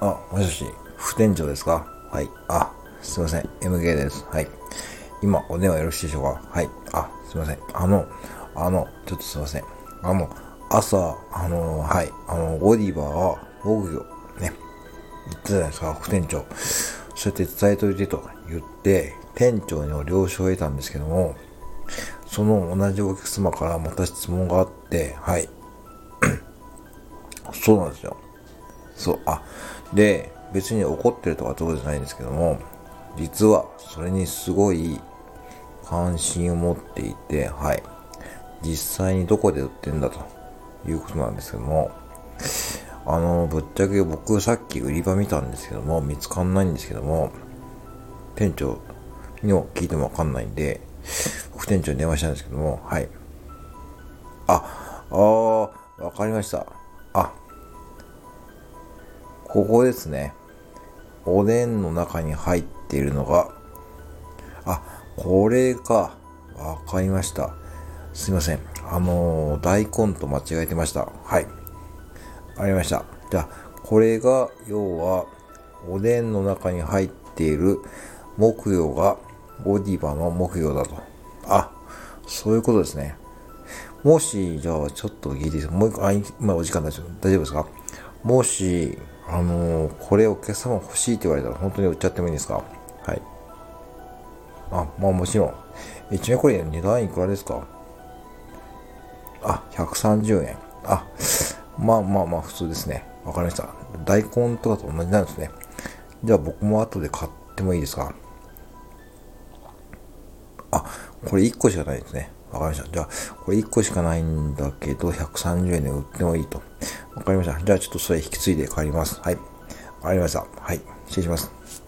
あ、もしもし、副店長ですか？はい。あ、すいません。MK です。はい。今、お電話よろしいでしょうか？はい。あ、すいません。あの、あの、ちょっとすいません。あの、朝、あの、はい。あの、ゴディバーは、僕業、ね。言ったじゃないですか、副店長。そうやって伝えといてと言って、店長に了承を得たんですけども、その同じお客様からまた質問があって、はい。そうなんですよ。そう、あ、で、別に怒ってるとかどうじゃないんですけども、実はそれにすごい関心を持っていて、はい。実際にどこで売ってんだということなんですけども、あの、ぶっちゃけ僕さっき売り場見たんですけども、見つかんないんですけども、店長にも聞いてもわかんないんで、副店長に電話したんですけども、はい。あ、ああ、わかりました。あ、ここですね。おでんの中に入っているのが、あ、これか。わかりました。すいません。あのー、大根と間違えてました。はい。ありました。じゃあ、これが、要は、おでんの中に入っている木魚が、ゴディバの木魚だと。あ、そういうことですね。もし、じゃあ、ちょっと聞いていいですか？もう一個、あ、今お時間大丈夫ですか？もし、あのー、これお客様欲しいって言われたら本当に売っちゃってもいいんですか？はい。あ、まあもちろん。え、ちなみにこれ値段いくらですか？あ、130円。あ、まあまあまあ普通ですね。わかりました。大根とかと同じなんですね。じゃあ僕も後で買ってもいいですか？あ、これ1個しかないですね。わかりました。じゃあ、これ1個しかないんだけど、130円で売ってもいいと。わかりました。じゃあちょっとそれ引き継いで帰ります。はい。わかりました。はい。失礼します。